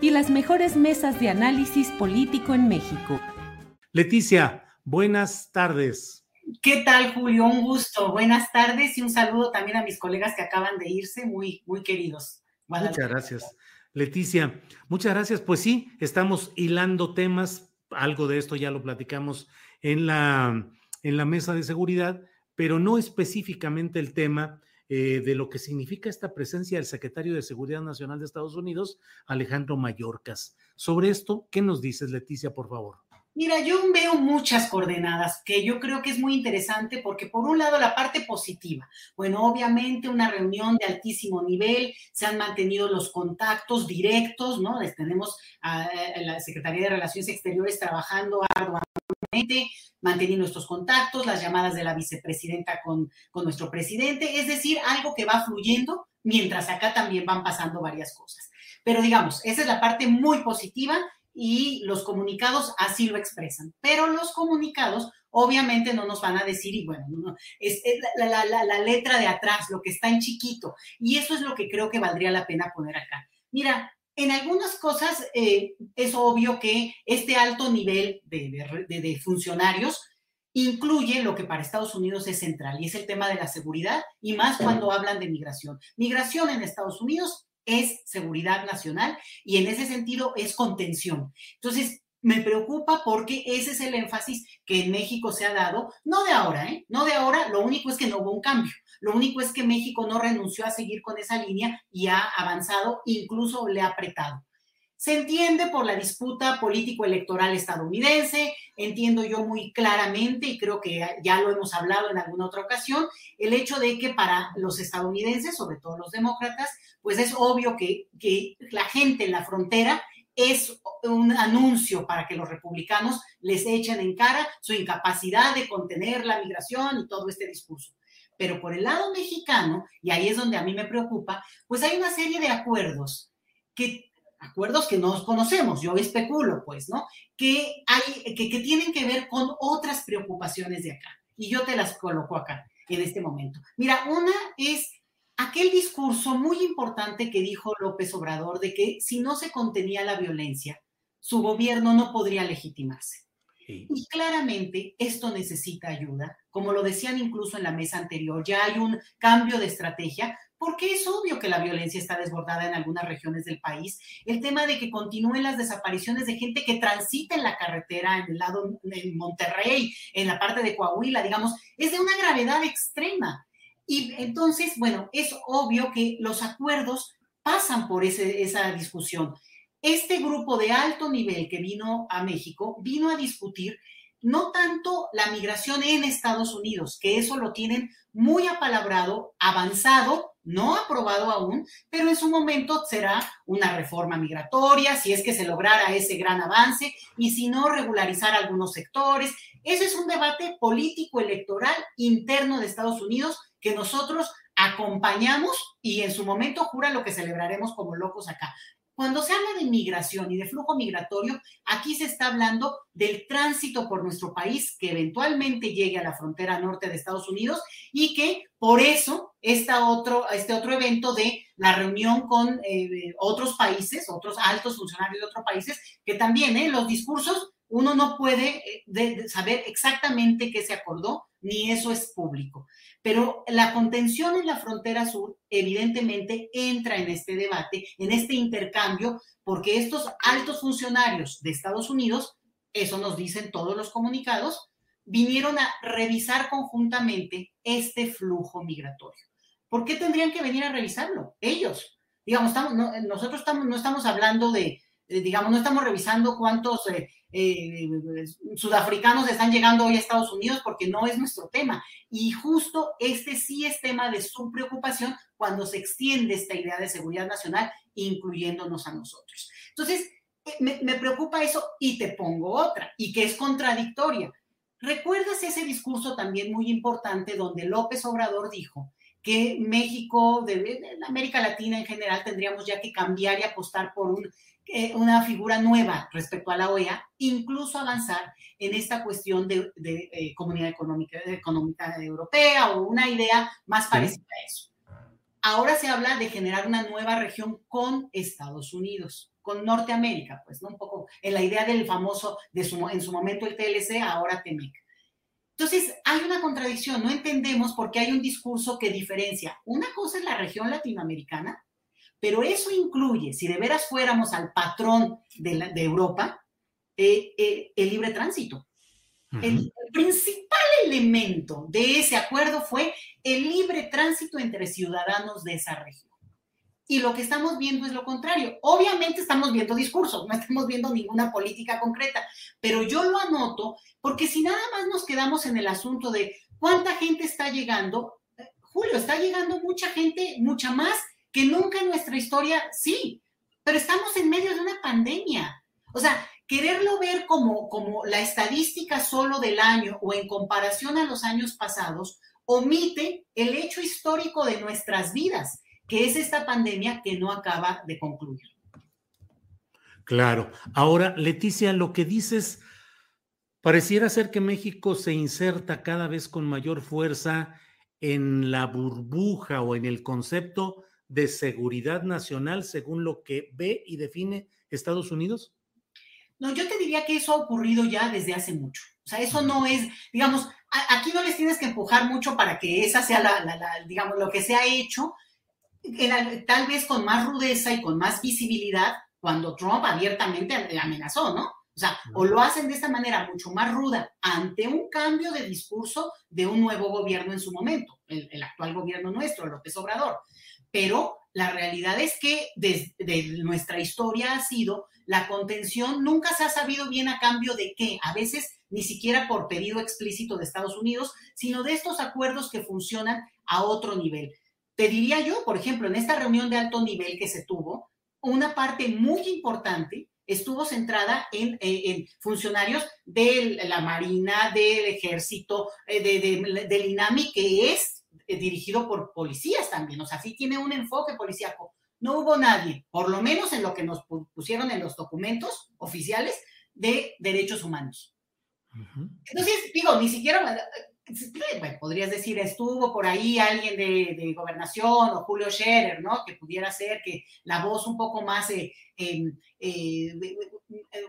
y las mejores mesas de análisis político en México. Leticia, buenas tardes. ¿Qué tal, Julio? Un gusto. Buenas tardes y un saludo también a mis colegas que acaban de irse, muy, muy queridos. Muchas gracias. Leticia, muchas gracias. Pues sí, estamos hilando temas, algo de esto ya lo platicamos en la, en la mesa de seguridad, pero no específicamente el tema eh, de lo que significa esta presencia del secretario de Seguridad Nacional de Estados Unidos, Alejandro Mayorkas. Sobre esto, ¿qué nos dices, Leticia, por favor? Mira, yo veo muchas coordenadas que yo creo que es muy interesante porque por un lado la parte positiva, bueno, obviamente una reunión de altísimo nivel, se han mantenido los contactos directos, ¿no? Les tenemos a, la Secretaría de Relaciones Exteriores trabajando arduamente, manteniendo estos contactos, las llamadas de la vicepresidenta con, con nuestro presidente, es decir, algo que va fluyendo mientras acá también van pasando varias cosas. Pero digamos, esa es la parte muy positiva y los comunicados así lo expresan. Pero los comunicados obviamente no nos van a decir, y bueno, es, la, la, letra de atrás, lo que está en chiquito. Y eso es lo que creo que valdría la pena poner acá. Mira, en algunas cosas eh, es obvio que este alto nivel de, funcionarios incluye lo que para Estados Unidos es central y es el tema de la seguridad y más cuando hablan de migración. Migración en Estados Unidos es seguridad nacional y en ese sentido es contención. Entonces, me preocupa porque ese es el énfasis que en México se ha dado, no de ahora, ¿eh? No de ahora, lo único es que no hubo un cambio. Lo único es que México no renunció a seguir con esa línea y ha avanzado, incluso le ha apretado. Se entiende por la disputa político-electoral estadounidense, entiendo yo muy claramente, y creo que ya lo hemos hablado en alguna otra ocasión, el hecho de que para los estadounidenses, sobre todo los demócratas, pues es obvio que, que la gente en la frontera es un anuncio para que los republicanos les echen en cara su incapacidad de contener la migración y todo este discurso. Pero por el lado mexicano, y ahí es donde a mí me preocupa, pues hay una serie de acuerdos que acuerdos que no conocemos, yo especulo, pues, ¿no? Que, hay, que, que tienen que ver con otras preocupaciones de acá. Y yo te las coloco acá, en este momento. Mira, una es aquel discurso muy importante que dijo López Obrador de que si no se contenía la violencia, su gobierno no podría legitimarse. Y claramente esto necesita ayuda, como lo decían incluso en la mesa anterior, ya hay un cambio de estrategia, porque es obvio que la violencia está desbordada en algunas regiones del país. El tema de que continúen las desapariciones de gente que transita en la carretera, en el lado de Monterrey, en la parte de Coahuila, digamos, es de una gravedad extrema. Y entonces, bueno, es obvio que los acuerdos pasan por esa discusión. Este grupo de alto nivel que vino a México vino a discutir no tanto la migración en Estados Unidos, que eso lo tienen muy apalabrado, avanzado, no aprobado aún, pero en su momento será una reforma migratoria, si es que se lograra ese gran avance, y si no, regularizar algunos sectores. Ese es un debate político electoral interno de Estados Unidos que nosotros acompañamos y en su momento jura lo que celebraremos como locos acá. Cuando se habla de migración y de flujo migratorio, aquí se está hablando del tránsito por nuestro país que eventualmente llegue a la frontera norte de Estados Unidos y que por eso otro, este otro evento de la reunión con eh, otros países, otros altos funcionarios de otros países, que también eh, los discursos uno no puede eh, saber exactamente qué se acordó, ni eso es público. Pero la contención en la frontera sur evidentemente entra en este debate, en este intercambio, porque estos altos funcionarios de Estados Unidos, eso nos dicen todos los comunicados, vinieron a revisar conjuntamente este flujo migratorio. ¿Por qué tendrían que venir a revisarlo? Ellos. Digamos, nosotros no estamos hablando de, digamos, no estamos revisando cuántos eh, eh, sudafricanos están llegando hoy a Estados Unidos porque no es nuestro tema. Y justo este sí es tema de su preocupación cuando se extiende esta idea de seguridad nacional, incluyéndonos a nosotros. Entonces, eh, me preocupa eso y te pongo otra, y que es contradictoria. ¿Recuerdas ese discurso también muy importante donde López Obrador dijo que México, de, América Latina en general, tendríamos ya que cambiar y apostar por un eh, una figura nueva respecto a la OEA, incluso avanzar en esta cuestión de, eh, comunidad económica, económica europea o una idea más parecida a eso. Ahora se habla de generar una nueva región con Estados Unidos, con Norteamérica, pues, ¿no? Un poco en la idea del famoso, de su, en su momento el TLC, ahora TEMEC. Entonces, hay una contradicción, no entendemos por qué hay un discurso que diferencia. Una cosa es la región latinoamericana pero eso incluye, si de veras fuéramos al patrón de, Europa, eh, eh, el libre tránsito. el, principal elemento de ese acuerdo fue el libre tránsito entre ciudadanos de esa región. Y lo que estamos viendo es lo contrario. Obviamente estamos viendo discursos, no estamos viendo ninguna política concreta, pero yo lo anoto porque si nada más nos quedamos en el asunto de cuánta gente está llegando, Julio, está llegando mucha gente, mucha más que nunca en nuestra historia, sí, pero estamos en medio de una pandemia. O sea, quererlo ver como, como la estadística solo del año o en comparación a los años pasados, omite el hecho histórico de nuestras vidas, que es esta pandemia que no acaba de concluir. Claro. Ahora, Leticia, lo que dices, pareciera ser que México se inserta cada vez con mayor fuerza en la burbuja o en el concepto de seguridad nacional según lo que ve y define Estados Unidos? No, yo te diría que eso ha ocurrido ya desde hace mucho. O sea, eso no es, digamos, aquí no les tienes que empujar mucho para que esa sea la, digamos, lo que se ha hecho, tal vez con más rudeza y con más visibilidad cuando Trump abiertamente amenazó, ¿no? O sea, o lo hacen de esta manera mucho más ruda ante un cambio de discurso de un nuevo gobierno en su momento, el, el actual gobierno nuestro, López Obrador pero la realidad es que desde nuestra historia ha sido la contención nunca se ha sabido bien a cambio de qué, a veces ni siquiera por pedido explícito de Estados Unidos, sino de estos acuerdos que funcionan a otro nivel. Te diría yo, por ejemplo, en esta reunión de alto nivel que se tuvo, una parte muy importante estuvo centrada en, eh, funcionarios de la Marina, del Ejército, eh, del INAMI, que es eh, dirigido por policías también, o sea, sí tiene un enfoque policíaco. No hubo nadie, por lo menos en lo que nos pusieron en los documentos oficiales de derechos humanos. Entonces, digo, ni siquiera, podrías decir, estuvo por ahí alguien de, gobernación o Julio Scherer, ¿no? Que pudiera ser que la voz un poco más, eh, em, eh,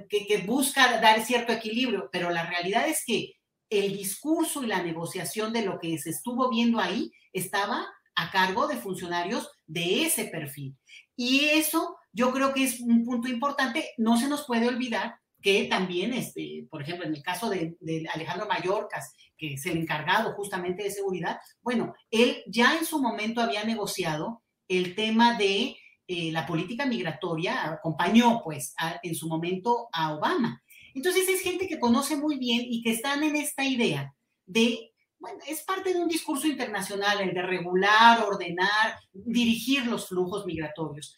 que, que busca dar cierto equilibrio, pero la realidad es que el discurso y la negociación de lo que se estuvo viendo ahí estaba a cargo de funcionarios de ese perfil. Y eso yo creo que es un punto importante. No se nos puede olvidar que también, este, por ejemplo, en el caso de, Alejandro Mayorkas, que es el encargado justamente de seguridad, bueno, él ya en su momento había negociado el tema de eh, la política migratoria, acompañó pues en su momento a Obama. Entonces es gente que conoce muy bien y que están en esta idea de, bueno, es parte de un discurso internacional, el de regular, ordenar, dirigir los flujos migratorios.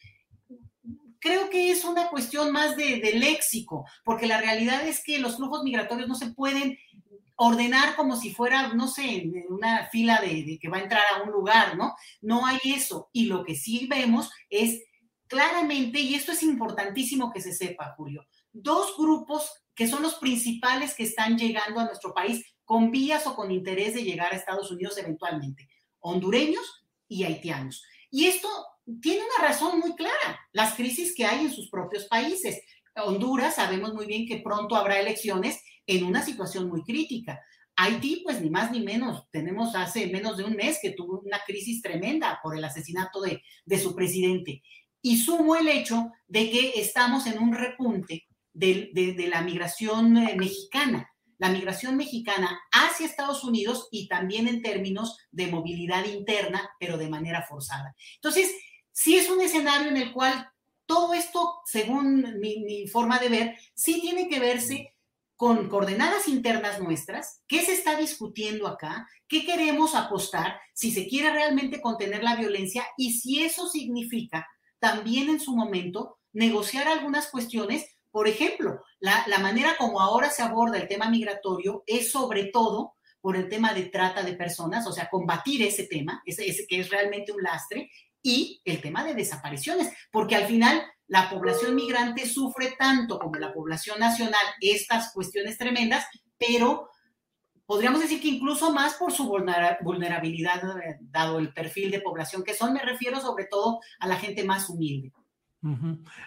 Creo que es una cuestión más de, léxico, porque la realidad es que los flujos migratorios no se pueden ordenar como si fuera, no sé, una fila de, de, que va a entrar a un lugar, ¿no? No hay eso. Y lo que sí vemos es claramente, y esto es importantísimo que se sepa, Julio, dos grupos que son los principales que están llegando a nuestro país con vías o con interés de llegar a Estados Unidos eventualmente, hondureños y haitianos. Y esto tiene una razón muy clara, las crisis que hay en sus propios países. Honduras, sabemos muy bien que pronto habrá elecciones en una situación muy crítica. Haití, pues ni más ni menos, tenemos hace menos de un mes que tuvo una crisis tremenda por el asesinato de, de su presidente. Y sumo el hecho de que estamos en un repunte de, de, la migración eh, mexicana, la migración mexicana hacia Estados Unidos y también en términos de movilidad interna, pero de manera forzada. Entonces, sí es un escenario en el cual todo esto, según mi, forma de ver, sí tiene que verse con coordenadas internas nuestras, qué se está discutiendo acá, qué queremos apostar, si se quiere realmente contener la violencia y si eso significa también en su momento negociar algunas cuestiones. Por ejemplo, la, manera como ahora se aborda el tema migratorio es sobre todo por el tema de trata de personas, o sea, combatir ese tema, ese, que es realmente un lastre, y el tema de desapariciones, porque al final la población migrante sufre tanto como la población nacional estas cuestiones tremendas, pero podríamos decir que incluso más por su vulnerabilidad, eh, dado el perfil de población que son, me refiero sobre todo a la gente más humilde.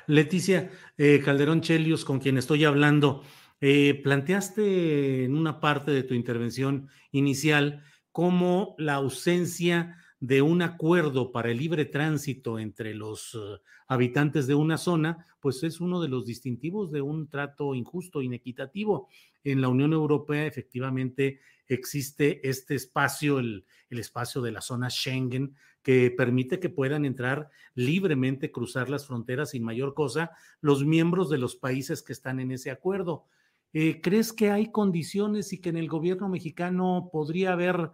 Leticia eh, Calderón Chelios, con quien estoy hablando, eh, planteaste en una parte de tu intervención inicial cómo la ausencia de un acuerdo para el libre tránsito entre los uh, habitantes de una zona, pues es uno de los distintivos de un trato injusto, inequitativo. En la Unión Europea efectivamente existe este espacio, el, el espacio de la zona Schengen, que permite que puedan entrar libremente, cruzar las fronteras sin mayor cosa, los miembros de los países que están en ese acuerdo. Eh, ¿Crees que hay condiciones y que en el gobierno mexicano podría haber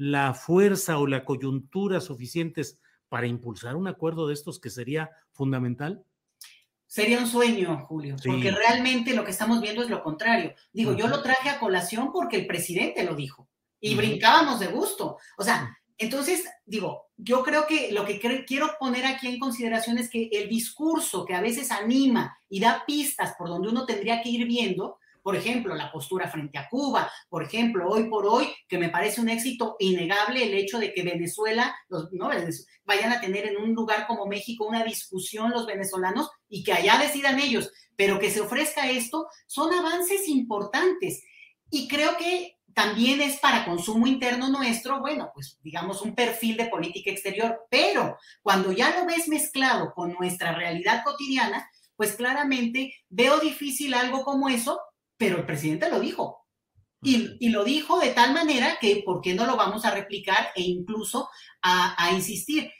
la fuerza o la coyuntura suficientes para impulsar un acuerdo de estos que sería fundamental? Sería un sueño, Julio, porque realmente lo que estamos viendo es lo contrario. Digo, yo lo traje a colación porque el presidente lo dijo y brincábamos de gusto. O sea, entonces, digo, yo creo que lo que quiero poner aquí en consideración es que el discurso que a veces anima y da pistas por donde uno tendría que ir viendo, por ejemplo, la postura frente a Cuba, por ejemplo, hoy por hoy, que me parece un éxito innegable el hecho de que Venezuela, los, ¿no? vayan a tener en un lugar como México una discusión los venezolanos y que allá decidan ellos, pero que se ofrezca esto, son avances importantes. Y creo que también es para consumo interno nuestro, bueno, pues digamos un perfil de política exterior, pero cuando ya lo ves mezclado con nuestra realidad cotidiana, pues claramente veo difícil algo como eso, pero el presidente lo dijo. Y, lo dijo de tal manera que, ¿por qué no lo vamos a replicar e incluso a, a insistir?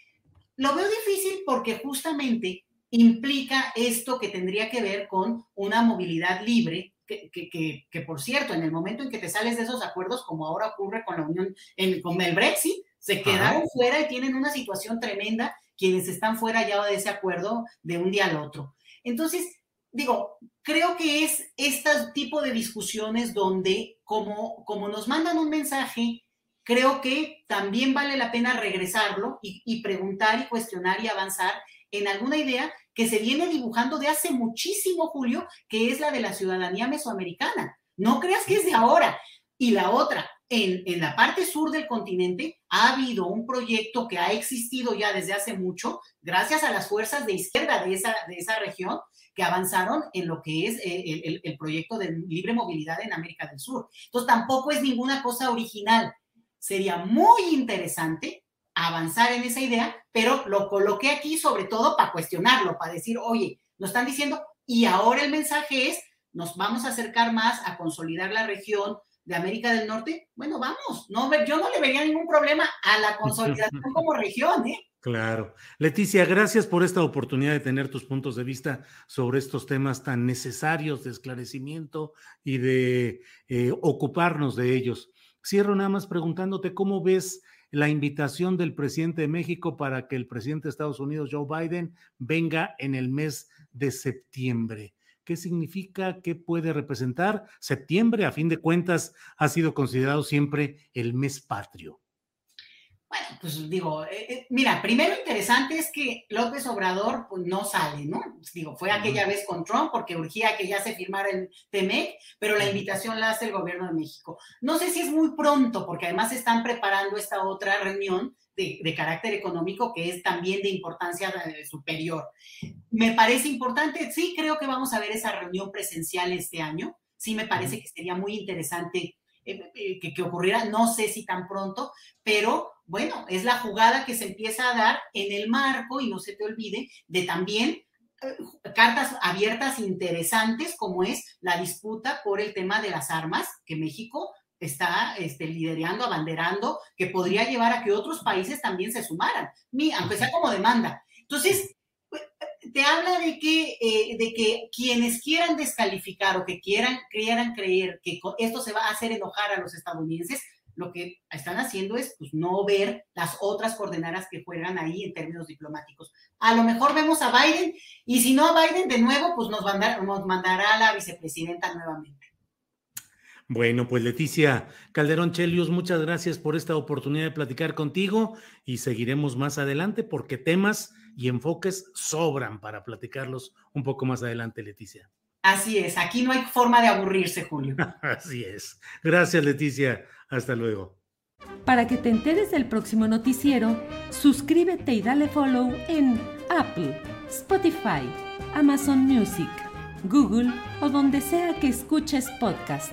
Lo veo difícil porque justamente implica esto que tendría que ver con una movilidad libre que, por cierto, en el momento en que te sales de esos acuerdos, como ahora ocurre con la Unión, con el Brexit, se quedaron fuera y tienen una situación tremenda quienes están fuera ya de ese acuerdo de un día al otro. Entonces, digo, creo que es este tipo de discusiones donde, como, como nos mandan un mensaje, creo que también vale la pena regresarlo y, y preguntar y cuestionar y avanzar en alguna idea que se viene dibujando de hace muchísimo, Julio, que es la de la ciudadanía mesoamericana. No creas que es de ahora. Y la otra, en, en, la parte sur del continente ha habido un proyecto que ha existido ya desde hace mucho, gracias a las fuerzas de izquierda de esa, de esa región, que avanzaron en lo que es eh, el, el, proyecto de libre movilidad en América del Sur. Entonces, tampoco es ninguna cosa original. Sería muy interesante avanzar en esa idea, pero lo coloqué aquí sobre todo para cuestionarlo, para decir, oye, nos están diciendo, y ahora el mensaje es, nos vamos a acercar más a consolidar la región de América del Norte. Bueno, vamos, no, yo no le vería ningún problema a la consolidación como región, ¿eh? Claro. Leticia, gracias por esta oportunidad de tener tus puntos de vista sobre estos temas tan necesarios de esclarecimiento y de eh, ocuparnos de ellos. Cierro nada más preguntándote cómo ves la invitación del presidente de México para que el presidente de Estados Unidos, Joe Biden, venga en el mes de septiembre. ¿Qué significa? ¿Qué puede representar? Septiembre, a fin de cuentas, ha sido considerado siempre el mes patrio. Bueno, pues digo, eh, eh, mira, primero interesante es que López Obrador pues, no sale, ¿no? Digo, fue aquella vez con Trump porque urgía que ya se firmara el TEMEC, pero la invitación la hace el gobierno de México. No sé si es muy pronto, porque además están preparando esta otra reunión de, de carácter económico que es también de importancia eh, superior. Me parece importante, sí creo que vamos a ver esa reunión presencial este año, sí me parece que sería muy interesante que, que ocurriera, no sé si tan pronto, pero bueno, es la jugada que se empieza a dar en el marco, y no se te olvide, de también eh, cartas abiertas interesantes como es la disputa por el tema de las armas, que México está este, liderando, abanderando, que podría llevar a que otros países también se sumaran, aunque sea como demanda. Entonces, eh, te habla de que, eh, de que quienes quieran descalificar o que quieran, quieran creer que esto se va a hacer enojar a los estadounidenses, lo que están haciendo es pues, no ver las otras coordenadas que juegan ahí en términos diplomáticos. A lo mejor vemos a Biden y si no a Biden de nuevo, pues nos, nos mandará a la vicepresidenta nuevamente. Bueno, pues Leticia Calderón Chelius, muchas gracias por esta oportunidad de platicar contigo y seguiremos más adelante porque temas y enfoques sobran para platicarlos un poco más adelante, Leticia. Así es, aquí no hay forma de aburrirse, Julio. Así es. Gracias, Leticia. Hasta luego. Para que te enteres del próximo noticiero, suscríbete y dale follow en Apple, Spotify, Amazon Music, Google o donde sea que escuches podcast.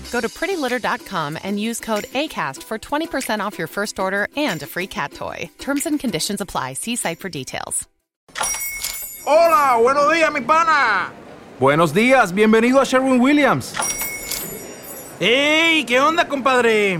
Go to prettylitter.com and use code ACAST for 20% off your first order and a free cat toy. Terms and conditions apply. See site for details. Hola, buenos días, mi pana. Buenos días, bienvenido a Sherwin Williams. ¡Ey! ¿Qué onda, compadre?